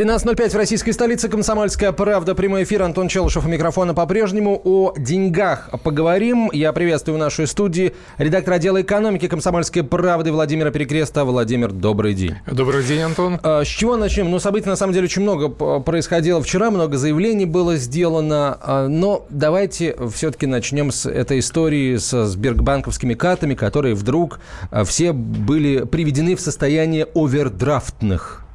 13.05 в российской столице. Комсомольская правда. Прямой эфир. Антон Челышев у микрофона по-прежнему. О деньгах поговорим. Я приветствую в нашей студии редактор отдела экономики Комсомольской правды Владимира Перекреста. Владимир, добрый день. Добрый день, Антон. А, с чего начнем? Ну, событий на самом деле очень много происходило вчера. Много заявлений было сделано. А, но давайте все-таки начнем с этой истории с сбербанковскими картами, которые вдруг а, все были приведены в состояние овердрафтных.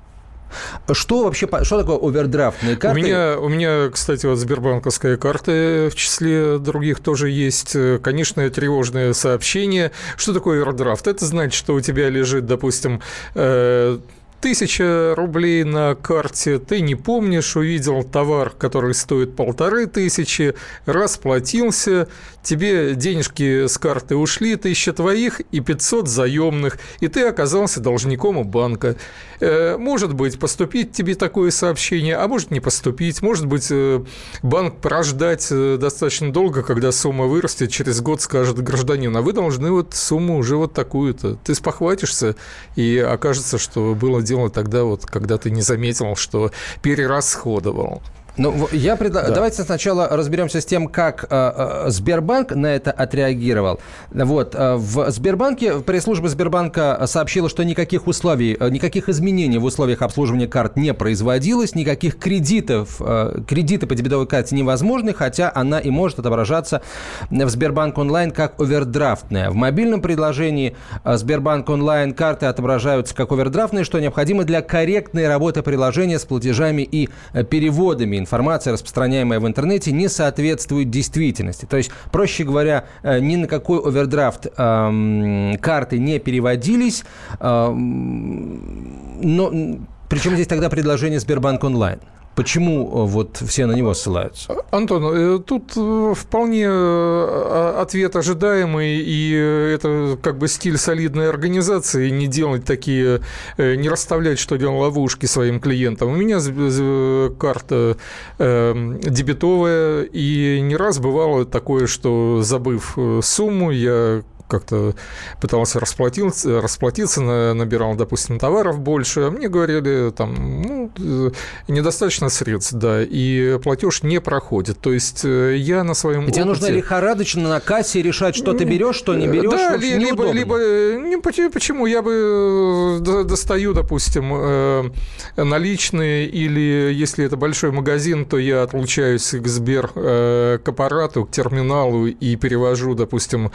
Что вообще, что такое овердрафтные карты? У меня, у меня, кстати, вот сбербанковская карта в числе других тоже есть. Конечно, тревожное сообщение. Что такое овердрафт? Это значит, что у тебя лежит, допустим, э, тысяча рублей на карте, ты не помнишь, увидел товар, который стоит полторы тысячи, расплатился, тебе денежки с карты ушли, тысяча твоих и 500 заемных, и ты оказался должником у банка. Э, может быть, поступить тебе такое сообщение, а может не поступить, может быть, э, банк прождать э, достаточно долго, когда сумма вырастет, через год скажет гражданин, а вы должны вот сумму уже вот такую-то. Ты спохватишься, и окажется, что было дело тогда вот, когда ты не заметил, что перерасходовал. Ну, я предлагаю... Да. Давайте сначала разберемся с тем, как э, э, Сбербанк на это отреагировал. Вот. Э, в Сбербанке, пресс-служба Сбербанка сообщила, что никаких условий, э, никаких изменений в условиях обслуживания карт не производилось, никаких кредитов, э, кредиты по дебетовой карте невозможны, хотя она и может отображаться в Сбербанк онлайн как овердрафтная. В мобильном предложении э, Сбербанк онлайн карты отображаются как овердрафтные, что необходимо для корректной работы приложения с платежами и переводами информация, распространяемая в интернете, не соответствует действительности. То есть, проще говоря, э, ни на какой овердрафт эм, карты не переводились, эм, но причем здесь тогда предложение Сбербанк онлайн? Почему э, вот все на него ссылаются? Антон, э, тут э, вполне ответ ожидаемый, и это как бы стиль солидной организации, не делать такие, не расставлять, что делал ловушки своим клиентам. У меня карта дебетовая, и не раз бывало такое, что забыв сумму, я как-то пытался расплатиться, расплатиться, набирал, допустим, товаров больше, а мне говорили, там, ну, э, недостаточно средств, да, и платеж не проходит. То есть э, я на своем Тебе опыте... нужно лихорадочно на кассе решать, что ты берешь, что не берешь. Да, ли, либо, либо, э, не, почему, я бы достаю, допустим, наличные, или если это большой магазин, то я отлучаюсь к Сбер, к аппарату, к терминалу и перевожу, допустим,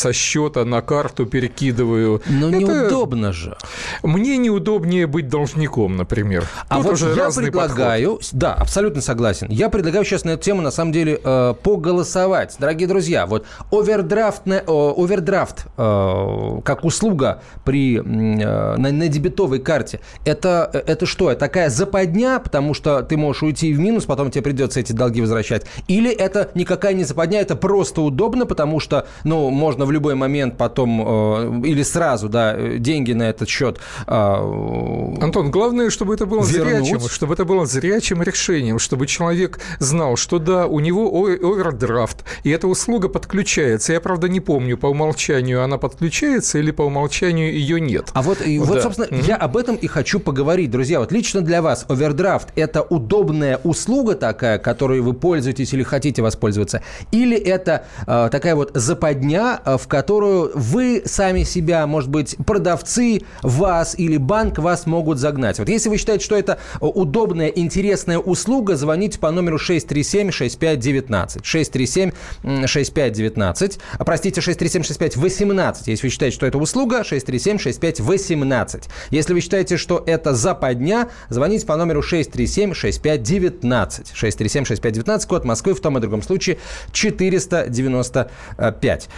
со счета на карту перекидываю. Но Это... неудобно же. Мне неудобнее быть должником, например. А Тут вот уже я предлагаю, подход. да, абсолютно согласен. Я предлагаю сейчас на эту тему на самом деле э, поголосовать, дорогие друзья. Вот овердрафт, э, овердрафт э, как услуга при э, на, на дебетовой карте. Это это что? Это такая западня, потому что ты можешь уйти в минус, потом тебе придется эти долги возвращать. Или это никакая не западня, это просто удобно, потому что ну можно в любой момент потом э, или сразу, да, деньги на этот счет. Э, Антон, главное, чтобы это было вернуть. зрячим, чтобы это было зрячим решением, чтобы человек знал, что да, у него овердрафт, и эта услуга подключается. Я, правда, не помню, по умолчанию она подключается или по умолчанию ее нет. А вот, и да. вот собственно, угу. я об этом и хочу поговорить, друзья. Вот лично для вас овердрафт – это удобная услуга такая, которой вы пользуетесь или хотите воспользоваться, или это э, такая вот западня, в которую вы сами себя, может быть, продавцы вас или банк вас могут загнать. Вот если вы считаете, что это удобная, интересная услуга, звоните по номеру 637-6519. 637-6519. Простите, 637-6518. Если вы считаете, что это услуга, 637-6518. Если вы считаете, что это западня, звоните по номеру 637-6519. 637-6519, код Москвы, в том и другом случае 495.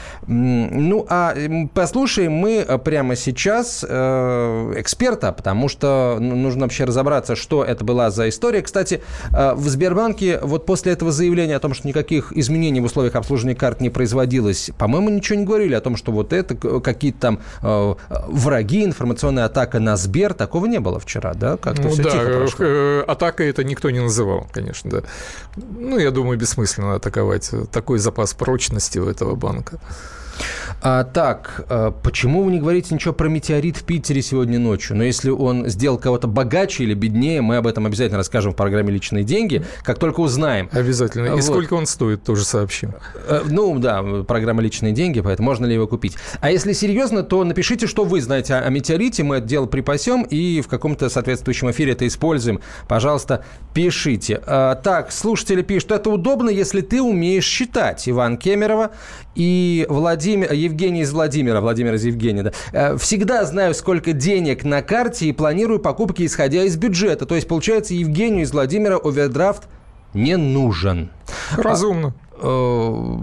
Ну, а послушаем мы э, прямо сейчас э, эксперта, потому что ну, нужно вообще разобраться, что это была за история. Кстати, э, в Сбербанке вот после этого заявления о том, что никаких изменений в условиях обслуживания карт не производилось, по-моему, ничего не говорили о том, что вот это какие-то там враги, информационная атака на Сбер, такого не было вчера, да? Как-то ну, все да, тихо прошло. Атака это никто не называл, конечно, да. Ну, я думаю, бессмысленно атаковать такой запас прочности у этого банка. А, так, а, почему вы не говорите ничего про метеорит в Питере сегодня ночью? Но если он сделал кого-то богаче или беднее, мы об этом обязательно расскажем в программе «Личные деньги», как только узнаем. Обязательно. И вот. сколько он стоит, тоже сообщим. А, ну, да, программа «Личные деньги», поэтому можно ли его купить. А если серьезно, то напишите, что вы знаете о метеорите, мы это дело припасем и в каком-то соответствующем эфире это используем. Пожалуйста, пишите. А, так, слушатели пишут, это удобно, если ты умеешь считать. Иван Кемерова и Владимир, Евгений из Владимира, Владимир из Евгения, да. Э, всегда знаю, сколько денег на карте и планирую покупки, исходя из бюджета. То есть, получается, Евгению из Владимира овердрафт не нужен. Разумно. Э,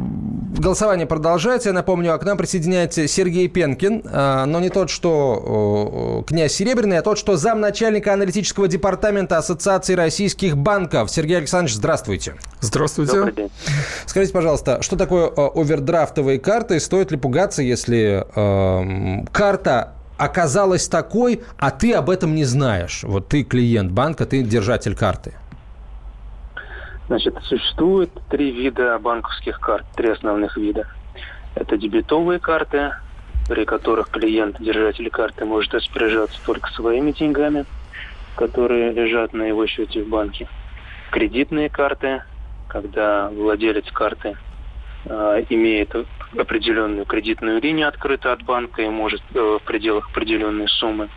голосование продолжается. Я напомню, к нам присоединяется Сергей Пенкин, э, но не тот, что князь Серебряный, а тот, что замначальника аналитического департамента Ассоциации российских банков. Сергей Александрович, здравствуйте. Здравствуйте. Скажите, пожалуйста, что такое э, овердрафтовые карты? Стоит ли пугаться, если э, карта оказалась такой, а ты об этом не знаешь? Вот ты клиент банка, ты держатель карты. Значит, существует три вида банковских карт, три основных вида. Это дебетовые карты, при которых клиент, держатель карты, может распоряжаться только своими деньгами, которые лежат на его счете в банке. Кредитные карты, когда владелец карты э, имеет определенную кредитную линию открытую от банка и может э, в пределах определенной суммы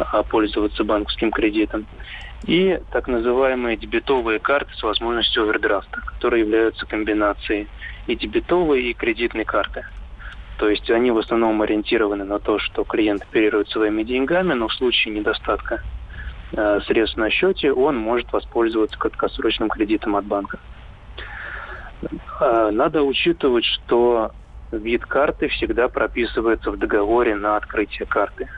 э, пользоваться банковским кредитом и так называемые дебетовые карты с возможностью овердрафта, которые являются комбинацией и дебетовой, и кредитной карты. То есть они в основном ориентированы на то, что клиент оперирует своими деньгами, но в случае недостатка э, средств на счете он может воспользоваться краткосрочным кредитом от банка. Э, надо учитывать, что вид карты всегда прописывается в договоре на открытие карты.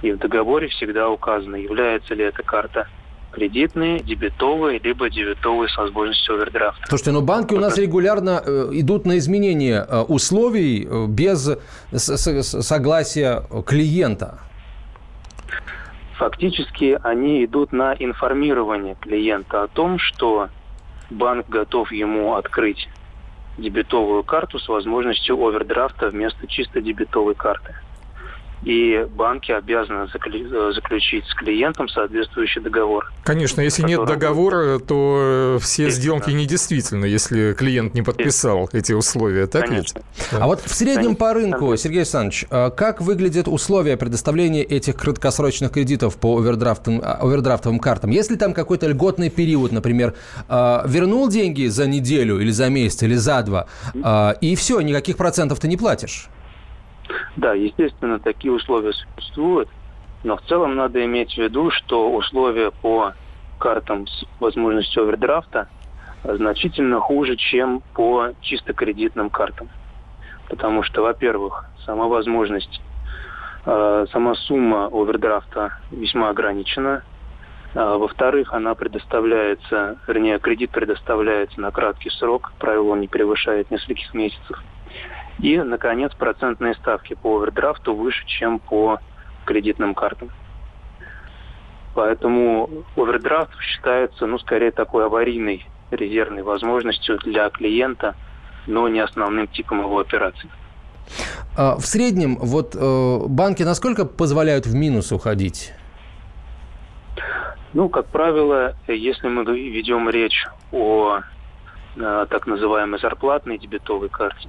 И в договоре всегда указано, является ли эта карта кредитные, дебетовые, либо дебетовые с возможностью овердрафта. Слушайте, но банки у нас регулярно э, идут на изменение э, условий э, без согласия клиента. Фактически они идут на информирование клиента о том, что банк готов ему открыть дебетовую карту с возможностью овердрафта вместо чисто дебетовой карты и банки обязаны заключить с клиентом соответствующий договор. Конечно, если нет договора, то все сделки недействительны, если клиент не подписал эти условия, так Конечно. ведь? А вот в среднем Конечно. по рынку, Сергей Александрович, а как выглядят условия предоставления этих краткосрочных кредитов по овердрафтовым, а, овердрафтовым картам? Если там какой-то льготный период, например, а, вернул деньги за неделю или за месяц или за два, и все, никаких процентов ты не платишь? Да, естественно, такие условия существуют, но в целом надо иметь в виду, что условия по картам с возможностью овердрафта значительно хуже, чем по чисто кредитным картам. Потому что, во-первых, сама возможность, э, сама сумма овердрафта весьма ограничена. А, во-вторых, она предоставляется, вернее, кредит предоставляется на краткий срок, правило, не превышает нескольких месяцев. И, наконец, процентные ставки по овердрафту выше, чем по кредитным картам. Поэтому овердрафт считается, ну, скорее такой аварийной резервной возможностью для клиента, но не основным типом его операций. А в среднем вот э, банки насколько позволяют в минус уходить? Ну, как правило, если мы ведем речь о э, так называемой зарплатной дебетовой карте,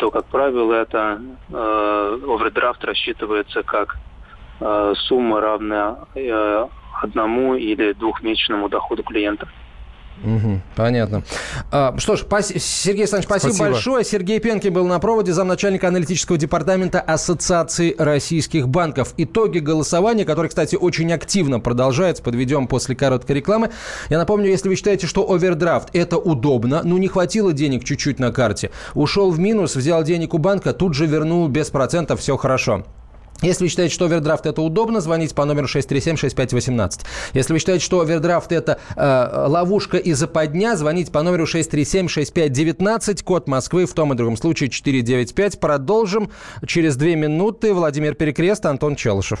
то, как правило, это э, овердрафт рассчитывается как э, сумма равная э, одному или двухмесячному доходу клиента. Угу, понятно. А, что ж, пас... Сергей Александрович, спасибо, спасибо большое. Сергей Пенкин был на проводе, замначальника аналитического департамента Ассоциации российских банков. Итоги голосования, которые, кстати, очень активно продолжаются, подведем после короткой рекламы. Я напомню, если вы считаете, что овердрафт – это удобно, ну не хватило денег чуть-чуть на карте, ушел в минус, взял денег у банка, тут же вернул без процентов, все хорошо. Если вы считаете, что овердрафт это удобно, звоните по номеру 637-6518. Если вы считаете, что овердрафт это э, ловушка и западня, звоните по номеру 637-6519, код Москвы, в том и другом случае 495. Продолжим через две минуты. Владимир Перекрест, Антон Челышев.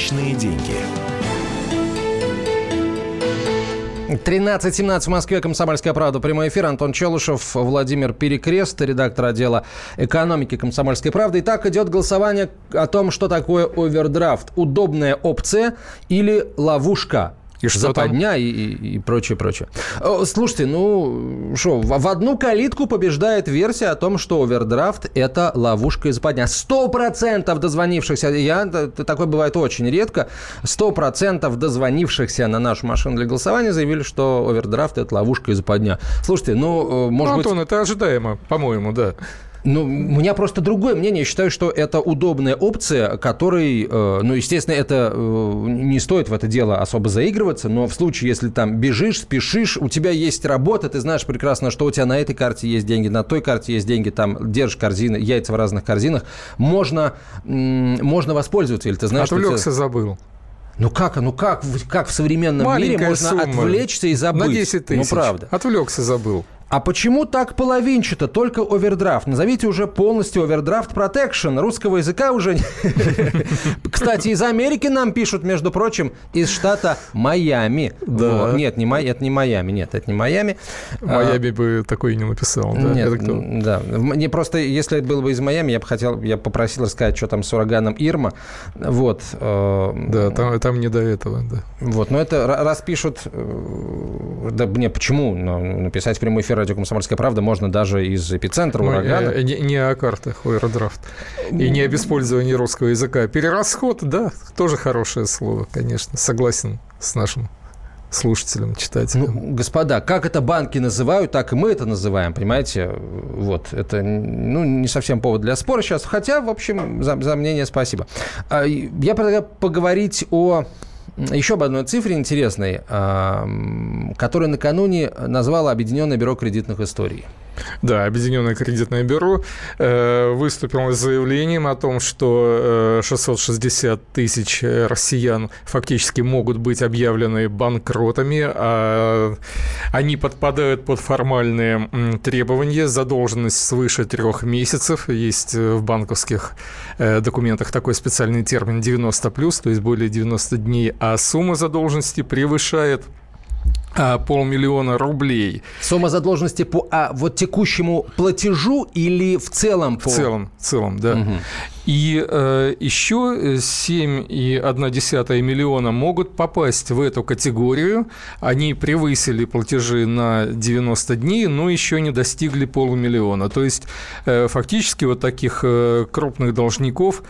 Личные деньги. 13.17 в Москве, Комсомольская правда, прямой эфир. Антон Челышев, Владимир Перекрест, редактор отдела экономики Комсомольской правды. Итак, идет голосование о том, что такое овердрафт. Удобная опция или ловушка? И что западня и, и, и прочее, прочее. Слушайте, ну что, в, одну калитку побеждает версия о том, что овердрафт – это ловушка и западня. Сто процентов дозвонившихся, я, такое бывает очень редко, сто процентов дозвонившихся на нашу машину для голосования заявили, что овердрафт – это ловушка и западня. Слушайте, ну, э, может ну, Антон, быть... это ожидаемо, по-моему, да. Ну, у меня просто другое мнение. Я считаю, что это удобная опция, которой, э, ну, естественно, это э, не стоит в это дело особо заигрываться, но в случае, если там бежишь, спешишь, у тебя есть работа, ты знаешь прекрасно, что у тебя на этой карте есть деньги, на той карте есть деньги, там держишь корзины, яйца в разных корзинах, можно, можно воспользоваться, или ты знаешь... Отвлекся, что тебя... забыл. Ну как, ну как, как в современном Маленькая мире можно сумма. отвлечься и забыть? На 10 тысяч. Ну правда. Отвлекся, забыл. А почему так половинчато, только овердрафт? Назовите уже полностью овердрафт протекшн. Русского языка уже... Кстати, из Америки нам пишут, между прочим, из штата Майами. Да. Нет, не Май... это не Майами, нет, это не Майами. Майами а... бы такой не написал. Нет, да. Мне просто, если это было бы из Майами, я бы хотел, я попросил рассказать, что там с ураганом Ирма. Вот. Э, да, там, там не до этого, да. Вот, но это раз пишут... Э, да, мне почему? Написать в прямой эфир радио «Комсомольская правда» можно даже из эпицентра ну, урагана. Не, не о картах аэродрафт. И не об использовании русского языка. Перерасход, да, тоже хорошее слово, конечно. Согласен с нашим слушателям, читателям. Ну, господа, как это банки называют, так и мы это называем, понимаете? Вот, это ну, не совсем повод для спора сейчас, хотя, в общем, за, за мнение спасибо. А, я предлагаю поговорить о еще об одной цифре интересной, которую накануне назвало Объединенное бюро кредитных историй. Да, Объединенное кредитное бюро э, выступило с заявлением о том, что э, 660 тысяч россиян фактически могут быть объявлены банкротами, а они подпадают под формальные требования, задолженность свыше трех месяцев, есть в банковских э, документах такой специальный термин 90+, то есть более 90 дней, а сумма задолженности превышает полмиллиона рублей. Сумма задолженности по а, вот текущему платежу или в целом? По... В целом, в целом, да. Угу. И э, еще 7,1 миллиона могут попасть в эту категорию. Они превысили платежи на 90 дней, но еще не достигли полумиллиона. То есть э, фактически вот таких э, крупных должников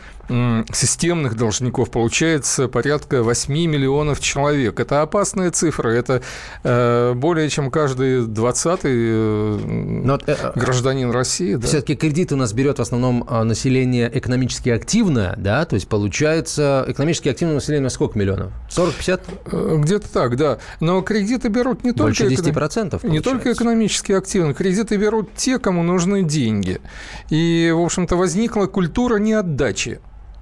системных должников получается порядка 8 миллионов человек. Это опасная цифра, это э, более чем каждый 20 э, э, гражданин России. Да. Все-таки кредит у нас берет в основном население экономически активное, да, то есть получается, экономически активное население сколько миллионов? 40-50? Э, где-то так, да. Но кредиты берут не Больше только... 10%, получается. Не только экономически активно. Кредиты берут те, кому нужны деньги. И, в общем-то, возникла культура неотдачи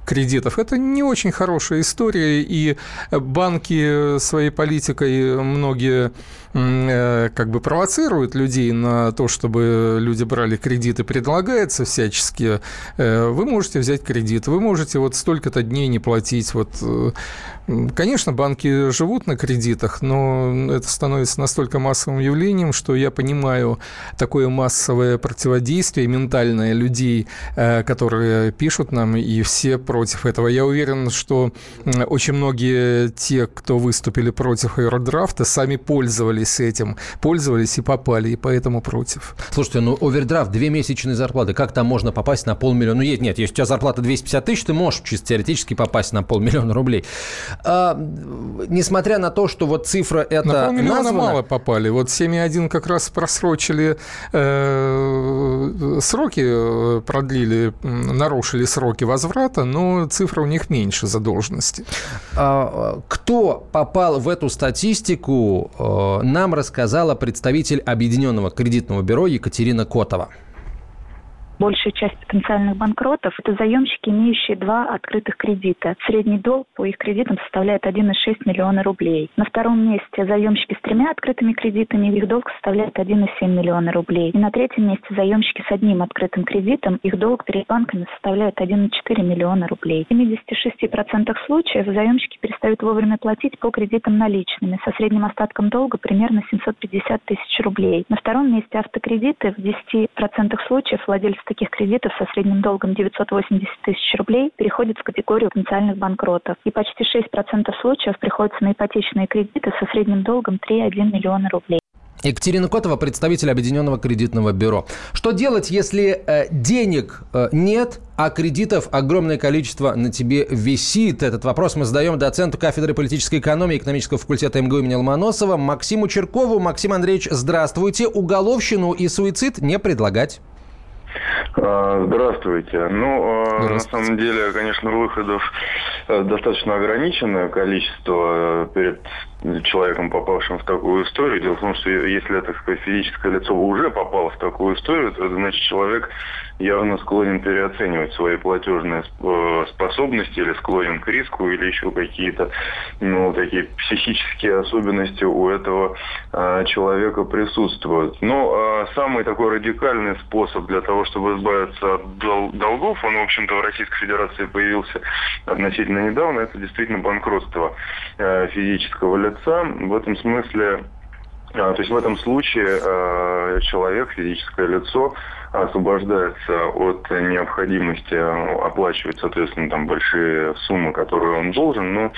кредитов. Это не очень хорошая история, и банки своей политикой многие как бы провоцирует людей на то, чтобы люди брали кредиты, предлагается всячески, э, вы можете взять кредит, вы можете вот столько-то дней не платить. Вот, э, конечно, банки живут на кредитах, но это становится настолько массовым явлением, что я понимаю такое массовое противодействие ментальное людей, которые пишут нам, и все против этого. Я уверен, что очень многие те, кто выступили против аэродрафта, сами пользовались пользовались этим, пользовались и попали, и поэтому против. Слушайте, ну овердрафт, две месячные зарплаты, как там можно попасть на полмиллиона? Ну, нет, нет, если у тебя зарплата 250 тысяч, ты можешь чисто теоретически попасть на полмиллиона рублей. А, несмотря на то, что вот цифра это На полмиллиона названа... мало попали. Вот 7,1 как раз просрочили э, сроки, э, продлили, нарушили сроки возврата, но цифра у них меньше задолженности. А, кто попал в эту статистику, э, нам рассказала представитель Объединенного кредитного бюро Екатерина Котова большая часть потенциальных банкротов – это заемщики, имеющие два открытых кредита. Средний долг по их кредитам составляет 1,6 миллиона рублей. На втором месте заемщики с тремя открытыми кредитами, их долг составляет 1,7 миллиона рублей. И на третьем месте заемщики с одним открытым кредитом, их долг перед банками составляет 1,4 миллиона рублей. В 76% случаев заемщики перестают вовремя платить по кредитам наличными, со средним остатком долга примерно 750 тысяч рублей. На втором месте автокредиты. В 10% случаев владельцы таких кредитов со средним долгом 980 тысяч рублей переходит в категорию потенциальных банкротов. И почти 6% случаев приходится на ипотечные кредиты со средним долгом 3,1 миллиона рублей. Екатерина Котова, представитель Объединенного кредитного бюро. Что делать, если э, денег э, нет, а кредитов огромное количество на тебе висит? Этот вопрос мы задаем доценту кафедры политической экономии экономического факультета МГУ имени Ломоносова Максиму Черкову. Максим Андреевич, здравствуйте. Уголовщину и суицид не предлагать. А, здравствуйте. Ну, а, Здравствуйте. на самом деле, конечно, выходов э, достаточно ограниченное количество э, перед человеком, попавшим в такую историю. Дело в том, что если, так сказать, физическое лицо уже попало в такую историю, то значит человек явно склонен переоценивать свои платежные э, способности или склонен к риску, или еще какие-то ну, такие психические особенности у этого э, человека присутствуют. Но э, самый такой радикальный способ для того, чтобы избавиться от дол- долгов, он, в общем-то, в Российской Федерации появился относительно недавно, это действительно банкротство э, физического лица лица. В этом смысле, а, то есть в этом случае а, человек, физическое лицо, освобождается от необходимости оплачивать, соответственно, там большие суммы, которые он должен, но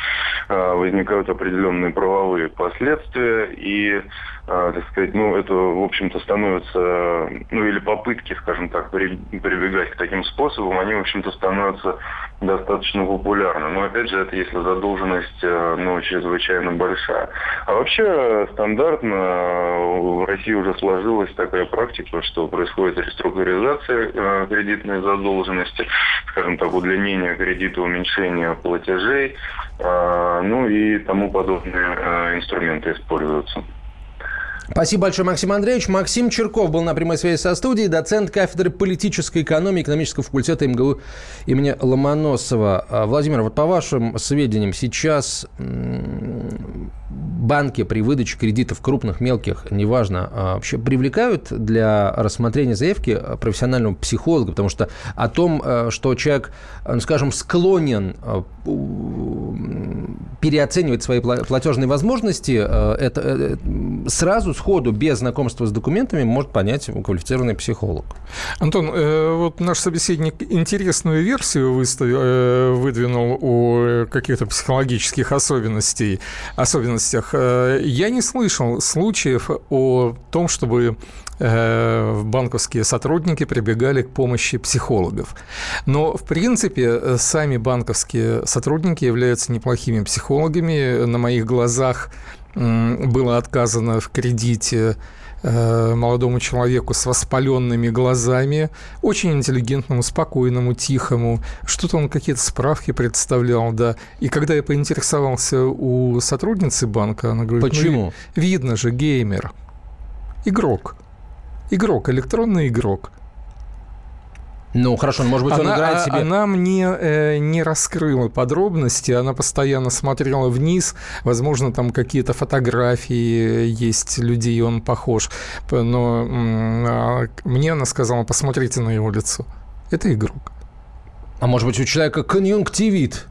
а, возникают определенные правовые последствия и так сказать, ну, это, в общем-то, становится, ну, или попытки, скажем так, прибегать к таким способам, они, в общем-то, становятся достаточно популярна. Но опять же, это если задолженность э, ну, чрезвычайно большая. А вообще стандартно в России уже сложилась такая практика, что происходит реструктуризация э, кредитной задолженности, скажем так, удлинение кредита, уменьшение платежей, э, ну и тому подобные инструменты используются. Спасибо большое, Максим Андреевич. Максим Черков был на прямой связи со студией, доцент кафедры политической экономии экономического факультета МГУ имени Ломоносова. Владимир, вот по вашим сведениям, сейчас банки при выдаче кредитов крупных, мелких, неважно, а, вообще привлекают для рассмотрения заявки профессионального психолога, потому что о том, э, что человек, э, ну, скажем, склонен э, переоценивать свои платежные возможности, это сразу, сходу, без знакомства с документами может понять квалифицированный психолог. Антон, вот наш собеседник интересную версию выставил, выдвинул о каких-то психологических особенностей, особенностях Э, я не слышал случаев о том, чтобы э, банковские сотрудники прибегали к помощи психологов. Но, в принципе, сами банковские сотрудники являются неплохими психологами. На моих глазах было отказано в кредите Э, молодому человеку с воспаленными глазами, очень интеллигентному, спокойному, тихому. Что-то он какие-то справки представлял, да. И когда я поинтересовался у сотрудницы банка, она говорит, почему? Ну, видно же, геймер, игрок, игрок, электронный игрок. Ну, хорошо, может быть, она, он играет себе... Она мне э, не раскрыла подробности, она постоянно смотрела вниз, возможно, там какие-то фотографии есть людей, он похож, но э, мне она сказала, посмотрите на его лицо. Это игрок. А может быть, у человека конъюнктивит,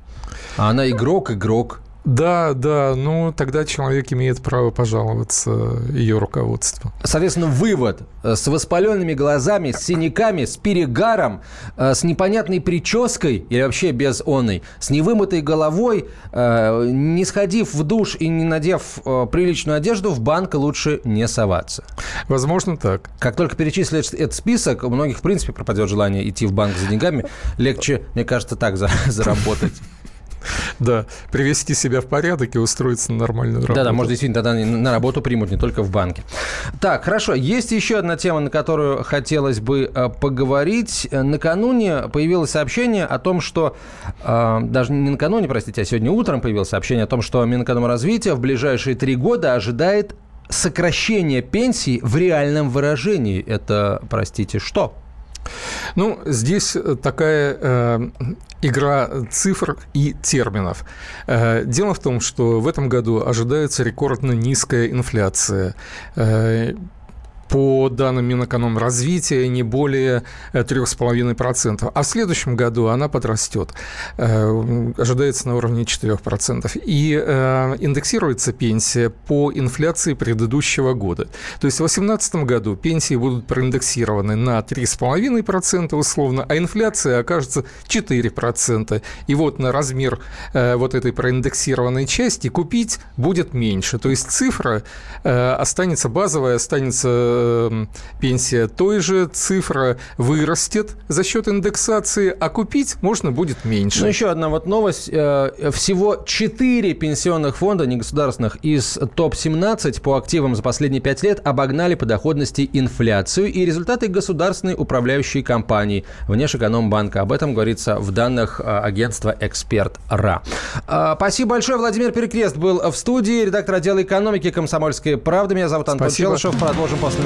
а она игрок-игрок. Да, да, ну тогда человек имеет право пожаловаться ее руководству. Соответственно, вывод. С воспаленными глазами, с синяками, с перегаром, э, с непонятной прической или вообще без оной, с невымытой головой, э, не сходив в душ и не надев э, приличную одежду, в банк лучше не соваться. Возможно, так. Как только перечислишь этот список, у многих, в принципе, пропадет желание идти в банк за деньгами. Легче, мне кажется, так заработать. Да, привести себя в порядок и устроиться на нормальную работу. Да-да, может, действительно, тогда на работу примут, не только в банке. Так, хорошо, есть еще одна тема, на которую хотелось бы э, поговорить. Накануне появилось сообщение о том, что... Э, даже не накануне, простите, а сегодня утром появилось сообщение о том, что Минэкономразвития в ближайшие три года ожидает сокращение пенсий в реальном выражении. Это, простите, что? Ну, здесь такая э, игра цифр и терминов. Э, дело в том, что в этом году ожидается рекордно низкая инфляция. Э, по данным Минэкономразвития, не более 3,5%. Э, а в следующем году она подрастет. Э, ожидается на уровне 4%. И э, индексируется пенсия по инфляции предыдущего года. То есть в 2018 году пенсии будут проиндексированы на 3,5% условно, а инфляция окажется 4%. И вот на размер вот этой проиндексированной части купить будет меньше. То есть цифра останется базовая, останется пенсия той же, цифра вырастет за счет индексации, а купить можно будет меньше. Ну, еще одна вот новость. Э, всего 4 пенсионных фонда негосударственных из топ-17 по активам за последние 5 лет обогнали по доходности инфляцию и результаты государственной управляющей компании Внешэкономбанка. Об этом говорится в данных э, агентства «Эксперт РА». Э, спасибо большое. Владимир Перекрест был в студии, редактор отдела экономики «Комсомольской правды». Меня зовут Антон Спасибо. Челышев. Продолжим после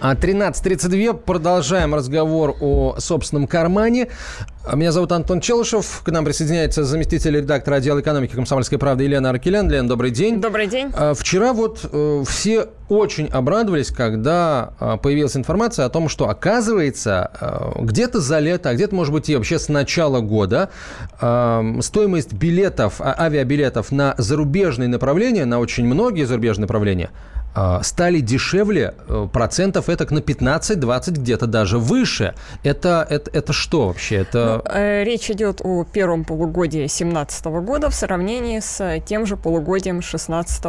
13.32. Продолжаем разговор о собственном кармане. Меня зовут Антон Челышев. К нам присоединяется заместитель редактора отдела экономики «Комсомольской правды» Елена Аркелян. Лен, добрый день. Добрый день. А, вчера вот э, все очень обрадовались, когда появилась информация о том, что, оказывается, где-то за лето, а где-то, может быть, и вообще с начала года стоимость билетов, а, авиабилетов на зарубежные направления, на очень многие зарубежные направления – а, стали дешевле э, процентов это на 15-20, где-то даже выше. Это, это, это что вообще? Это... Ну, э, речь идет о первом полугодии 2017 года в сравнении с тем же полугодием 2016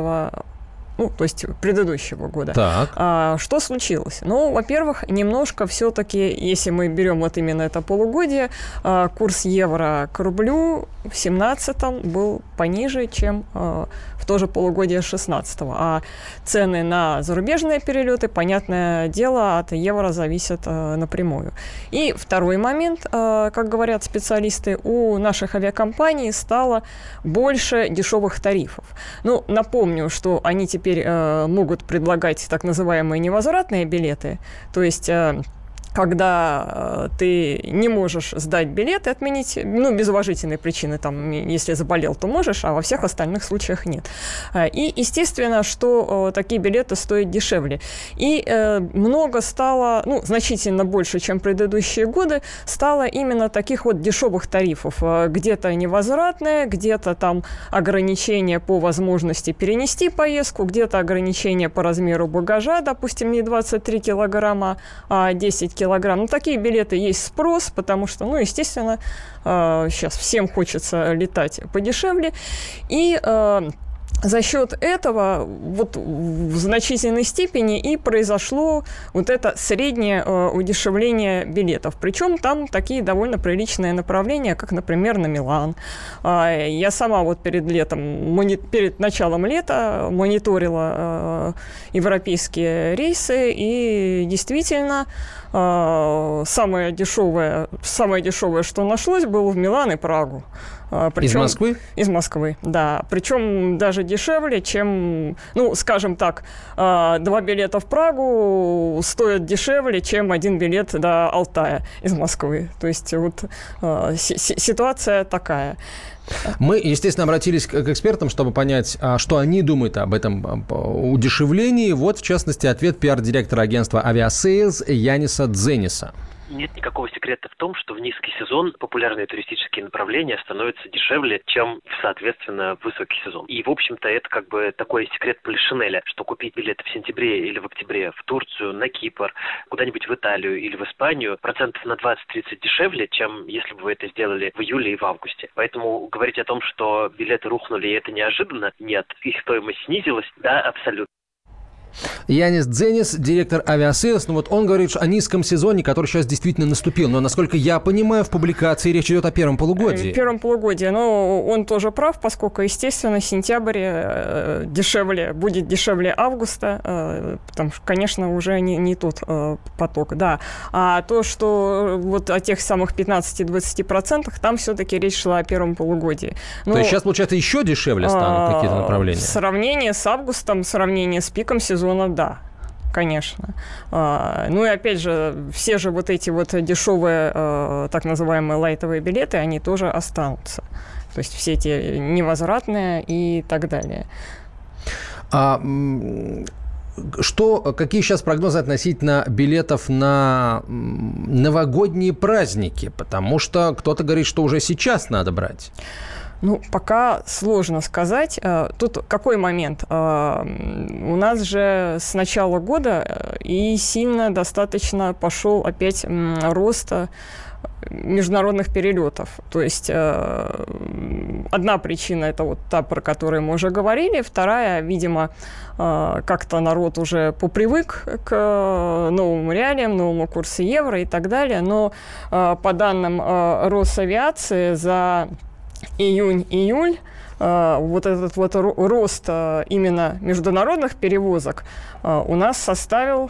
ну, то есть предыдущего года. Так. А, что случилось? Ну, во-первых, немножко все-таки, если мы берем вот именно это полугодие, а, курс евро к рублю в 17 был пониже, чем а, в то же полугодие 16 А цены на зарубежные перелеты, понятное дело, от евро зависят а, напрямую. И второй момент, а, как говорят специалисты, у наших авиакомпаний стало больше дешевых тарифов. Ну, напомню, что они теперь теперь э, могут предлагать так называемые невозвратные билеты, то есть э, когда э, ты не можешь сдать билет и отменить, ну, без уважительной причины, там, если заболел, то можешь, а во всех остальных случаях нет. Э, и, естественно, что э, такие билеты стоят дешевле. И много стало, ну, значительно больше, чем предыдущие годы, стало именно таких вот дешевых тарифов. Где-то невозвратные, где-то там ограничения по возможности перенести поездку, где-то ограничения по размеру багажа, допустим, не 23 килограмма, а 10 килограмм. Ну, такие билеты есть спрос, потому что, ну, естественно, сейчас а, всем хочется летать подешевле. И а, за счет этого вот в значительной степени и произошло вот это среднее э, удешевление билетов. Причем там такие довольно приличные направления, как, например, на Милан. Э, я сама вот перед летом, мони, перед началом лета мониторила э, европейские рейсы, и действительно самое дешевое, самое дешевое, что нашлось, было в Милан и Прагу. Причем, из Москвы? Из Москвы, да. Причем даже дешевле, чем, ну, скажем так, два билета в Прагу стоят дешевле, чем один билет до Алтая из Москвы. То есть вот ситуация такая. Мы, естественно, обратились к экспертам, чтобы понять, а, что они думают об этом а, удешевлении. Вот, в частности, ответ пиар-директора агентства «Авиасейлз» Яниса Дзениса нет никакого секрета в том, что в низкий сезон популярные туристические направления становятся дешевле, чем в, соответственно, высокий сезон. И, в общем-то, это как бы такой секрет Полишинеля, что купить билеты в сентябре или в октябре в Турцию, на Кипр, куда-нибудь в Италию или в Испанию процентов на 20-30 дешевле, чем если бы вы это сделали в июле и в августе. Поэтому говорить о том, что билеты рухнули и это неожиданно, нет. Их стоимость снизилась, да, абсолютно. Янис Дзенис, директор Aviasales, ну вот он говорит о низком сезоне, который сейчас действительно наступил. Но, насколько я понимаю, в публикации речь идет о первом полугодии. В первом полугодии. Но он тоже прав, поскольку, естественно, сентябрь э, дешевле, будет дешевле августа, э, потому что, конечно, уже не, не тот э, поток, да. А то, что вот о тех самых 15-20%, там все-таки речь шла о первом полугодии. Но, то есть сейчас, получается, еще дешевле станут какие-то направления? В сравнении с августом, в сравнении с пиком сезона, сезона, да конечно. А, ну и опять же, все же вот эти вот дешевые, а, так называемые лайтовые билеты, они тоже останутся. То есть все эти невозвратные и так далее. А что, какие сейчас прогнозы относительно билетов на новогодние праздники? Потому что кто-то говорит, что уже сейчас надо брать. Ну, пока сложно сказать. Э, тут какой момент? Э, у нас же с начала года э, и сильно достаточно пошел опять рост международных перелетов. То есть одна причина это вот та, про которую мы уже говорили, вторая, видимо, как-то народ уже попривык к новым реалиям, новому курсу евро и так далее. Но по данным Росавиации за июнь-июль, э, вот этот вот рост э, именно международных перевозок э, у нас составил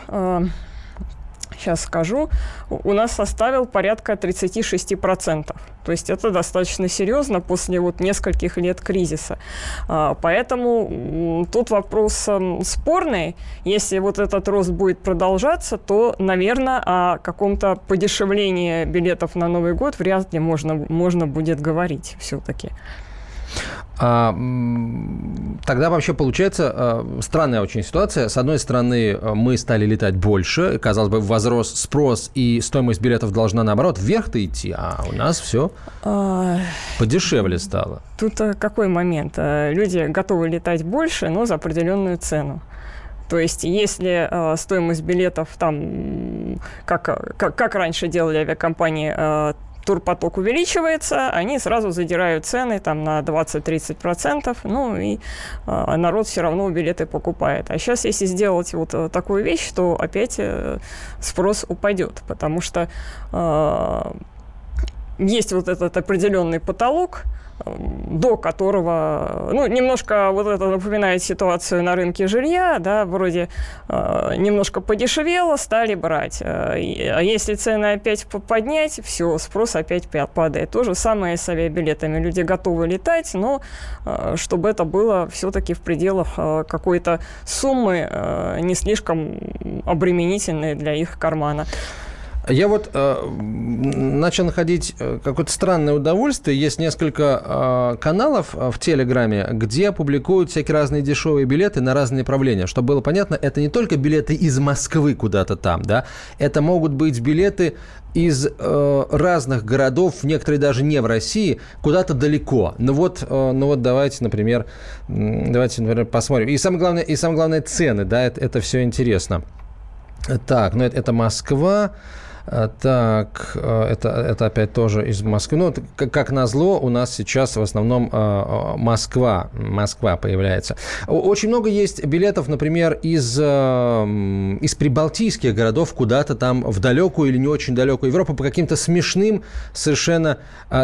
сейчас скажу, у нас составил порядка 36%. То есть это достаточно серьезно после вот нескольких лет кризиса. Поэтому тут вопрос эм, спорный. Если вот этот рост будет продолжаться, то, наверное, о каком-то подешевлении билетов на Новый год вряд ли можно, можно будет говорить все-таки. А, тогда вообще получается а, странная очень ситуация. С одной стороны, а, мы стали летать больше, казалось бы, возрос спрос, и стоимость билетов должна, наоборот, вверх-то идти, а у нас все подешевле стало. Тут какой момент? Люди готовы летать больше, но за определенную цену. То есть, если э, стоимость билетов там, как, как, как раньше делали авиакомпании, э, турпоток увеличивается, они сразу задирают цены там на 20-30%, ну и э, народ все равно билеты покупает. А сейчас, если сделать вот э, такую вещь, то опять э, спрос упадет, потому что э, есть вот этот определенный потолок, до которого, ну, немножко вот это напоминает ситуацию на рынке жилья, да, вроде э, немножко подешевело, стали брать. Э, а если цены опять поднять, все, спрос опять падает. То же самое с авиабилетами. Люди готовы летать, но э, чтобы это было все-таки в пределах э, какой-то суммы, э, не слишком обременительной для их кармана. Я вот э, начал находить э, какое-то странное удовольствие. Есть несколько э, каналов э, в Телеграме, где публикуют всякие разные дешевые билеты на разные направления. Чтобы было понятно, это не только билеты из Москвы куда-то там, да, это могут быть билеты из э, разных городов, некоторые даже не в России, куда-то далеко. Ну вот, э, ну вот давайте, например, давайте, например, посмотрим. И самое главное, и самое главное цены, да, это, это все интересно. Так, ну это, это Москва. А, так, а, это, это опять тоже из Москвы. Ну, как, как назло, у нас сейчас в основном а, Москва, Москва появляется. Очень много есть билетов, например, из, из прибалтийских городов куда-то там в далекую или не очень далекую Европу по каким-то смешным совершенно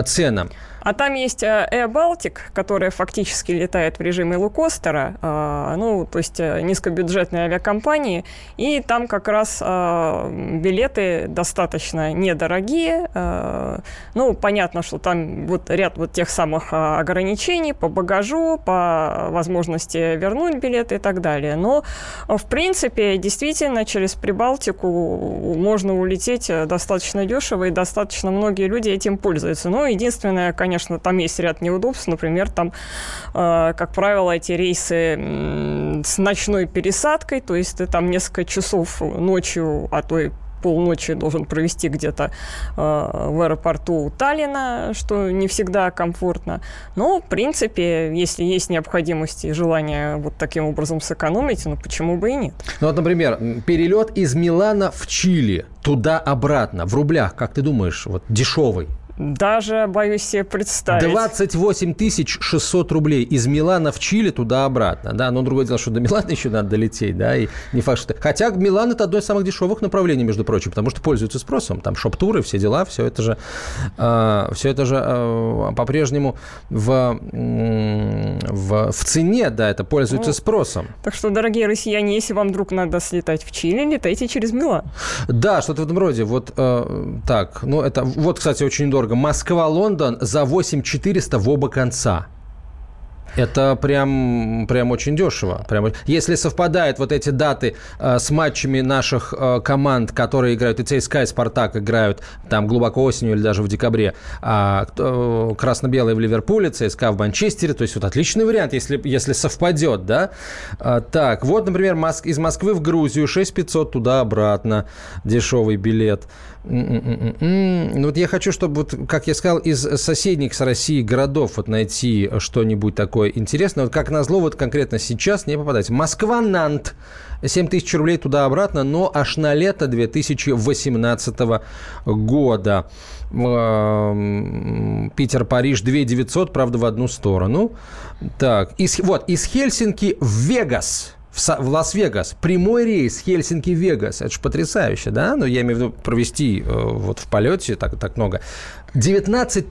ценам. А там есть э, Air Baltic, которая фактически летает в режиме лукостера, э, ну, то есть э, низкобюджетной авиакомпании, и там как раз билеты достаточно недорогие. Ну, понятно, что там вот ряд вот тех самых ограничений по багажу, по возможности вернуть билеты и так далее. Но, в принципе, действительно, через Прибалтику можно улететь достаточно дешево, и достаточно многие люди этим пользуются. Но единственное, конечно, там есть ряд неудобств. Например, там, э, как правило, эти рейсы с ночной пересадкой, то есть ты там несколько часов ночью, а то и полночи должен провести где-то э, в аэропорту Таллина, что не всегда комфортно. Но, в принципе, если есть необходимость и желание вот таким образом сэкономить, ну почему бы и нет? Ну вот, например, перелет из Милана в Чили туда-обратно в рублях, как ты думаешь, вот дешевый? Даже боюсь себе представить. 28 600 рублей из Милана в Чили туда-обратно. Да, но другое дело, что до Милана еще надо долететь, да, и не факт, что... Хотя Милан – это одно из самых дешевых направлений, между прочим, потому что пользуются спросом. Там шоп-туры, все дела, все это же, э, все это же э, по-прежнему в, в, в цене, да, это пользуется ну, спросом. Так что, дорогие россияне, если вам вдруг надо слетать в Чили, летайте через Милан. Да, что-то в этом роде. Вот э, так, ну это, вот, кстати, очень дорого дорого. Москва-Лондон за 8400 в оба конца. Это прям, прям очень дешево. Прям, если совпадают вот эти даты э, с матчами наших э, команд, которые играют, и ЦСКА, и Спартак играют там глубоко осенью или даже в декабре, а э, красно-белые в Ливерпуле, ЦСКА в Манчестере, то есть вот отличный вариант, если, если совпадет, да. А, так, вот, например, Моск... из Москвы в Грузию 6500 туда-обратно, дешевый билет. Ну вот я хочу, чтобы, вот, как я сказал, из соседних с Россией городов вот найти что-нибудь такое интересное. Вот как назло, вот конкретно сейчас не попадать. Москва-Нант. 7 тысяч рублей туда-обратно, но аж на лето 2018 года. Питер-Париж 2 900, правда, в одну сторону. Так, из, вот, из Хельсинки в Вегас – в, Лас-Вегас. Прямой рейс Хельсинки-Вегас. Это же потрясающе, да? Ну, я имею в виду провести э, вот в полете так, так много. 19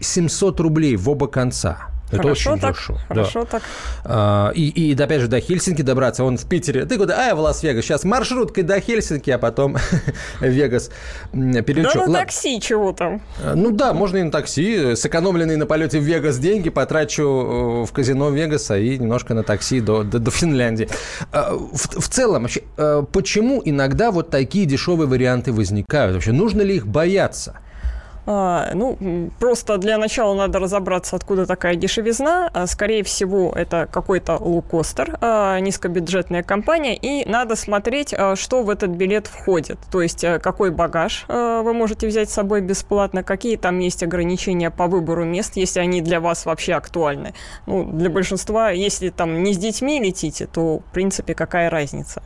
700 рублей в оба конца. Это хорошо очень так, дешево. Хорошо да. так. А, и, и, опять же, до Хельсинки добраться. Он в Питере. Ты куда? А, я в Лас-Вегас. Сейчас маршруткой до Хельсинки, а потом Вегас перелечу. Да на такси чего там? А, ну да, можно и на такси. Сэкономленные на полете в Вегас деньги потрачу э, в казино Вегаса и немножко на такси до, до, до Финляндии. А, в, в целом, вообще, э, почему иногда вот такие дешевые варианты возникают? Вообще, нужно ли их бояться? А, ну, просто для начала надо разобраться, откуда такая дешевизна. А, скорее всего, это какой-то лукостер, а, низкобюджетная компания, и надо смотреть, что в этот билет входит. То есть, какой багаж вы можете взять с собой бесплатно, какие там есть ограничения по выбору мест, если они для вас вообще актуальны. Ну, для большинства, если там не с детьми летите, то, в принципе, какая разница.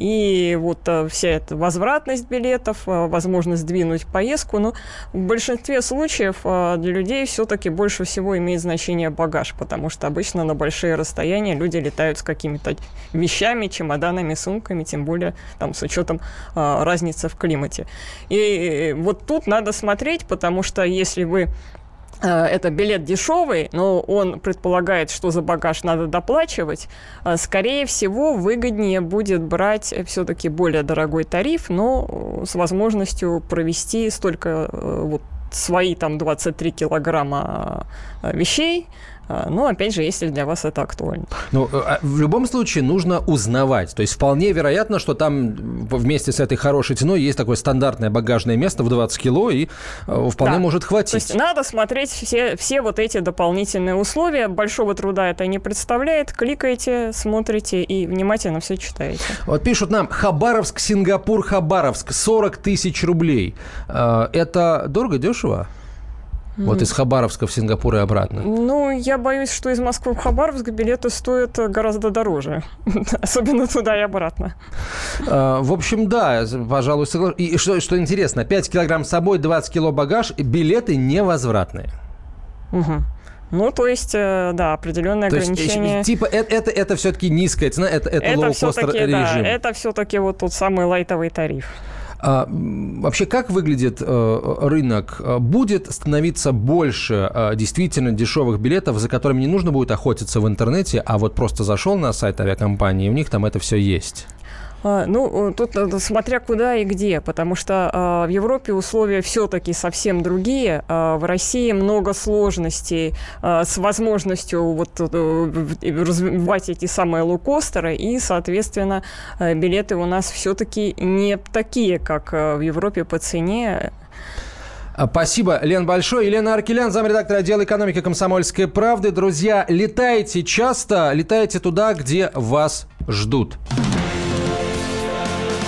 И вот вся эта возвратность билетов, возможность сдвинуть поездку, но в большинстве случаев а, для людей все-таки больше всего имеет значение багаж, потому что обычно на большие расстояния люди летают с какими-то вещами, чемоданами, сумками, тем более там с учетом а, разницы в климате. И вот тут надо смотреть, потому что если вы это билет дешевый, но он предполагает, что за багаж надо доплачивать, скорее всего, выгоднее будет брать все-таки более дорогой тариф, но с возможностью провести столько э, вот свои там 23 килограмма э, вещей, Но, ну, опять же, если для вас это актуально. Ну, э, а в любом случае нужно узнавать. То есть вполне вероятно, что там вместе с этой хорошей ценой есть такое стандартное багажное место в 20 кило, и э, вполне да. может хватить. То есть надо смотреть все, все вот эти дополнительные условия. Большого труда это не представляет. Кликайте, смотрите и внимательно все читаете. Вот пишут нам, Хабаровск, Сингапур, Хабаровск, 40 тысяч рублей. Э, это дорого, дешево? Вот из Хабаровска в Сингапур и обратно. Ну, я боюсь, что из Москвы в Хабаровск билеты стоят гораздо дороже. Особенно туда и обратно. А, в общем, да, пожалуй, соглашусь. И что, что интересно, 5 килограмм с собой, 20 кило багаж, билеты невозвратные. Угу. Ну, то есть, э, да, определенные то ограничения. Есть, типа, это, это, это все-таки низкая цена, это, это, это low-cost режим. Да, это все-таки вот тот самый лайтовый тариф. А, вообще, как выглядит э, рынок? Будет становиться больше э, действительно дешевых билетов, за которыми не нужно будет охотиться в интернете, а вот просто зашел на сайт авиакомпании, и у них там это все есть? А, ну, тут смотря куда и где, потому что э, в Европе условия все-таки совсем другие. Э, в России много сложностей э, с возможностью вот, э, развивать эти самые лоукостеры, и, соответственно, э, билеты у нас все-таки не такие, как э, в Европе по цене. Спасибо, Лен, большое. Елена Аркелян, замредактор отдела экономики комсомольской правды. Друзья, летайте часто, летайте туда, где вас ждут.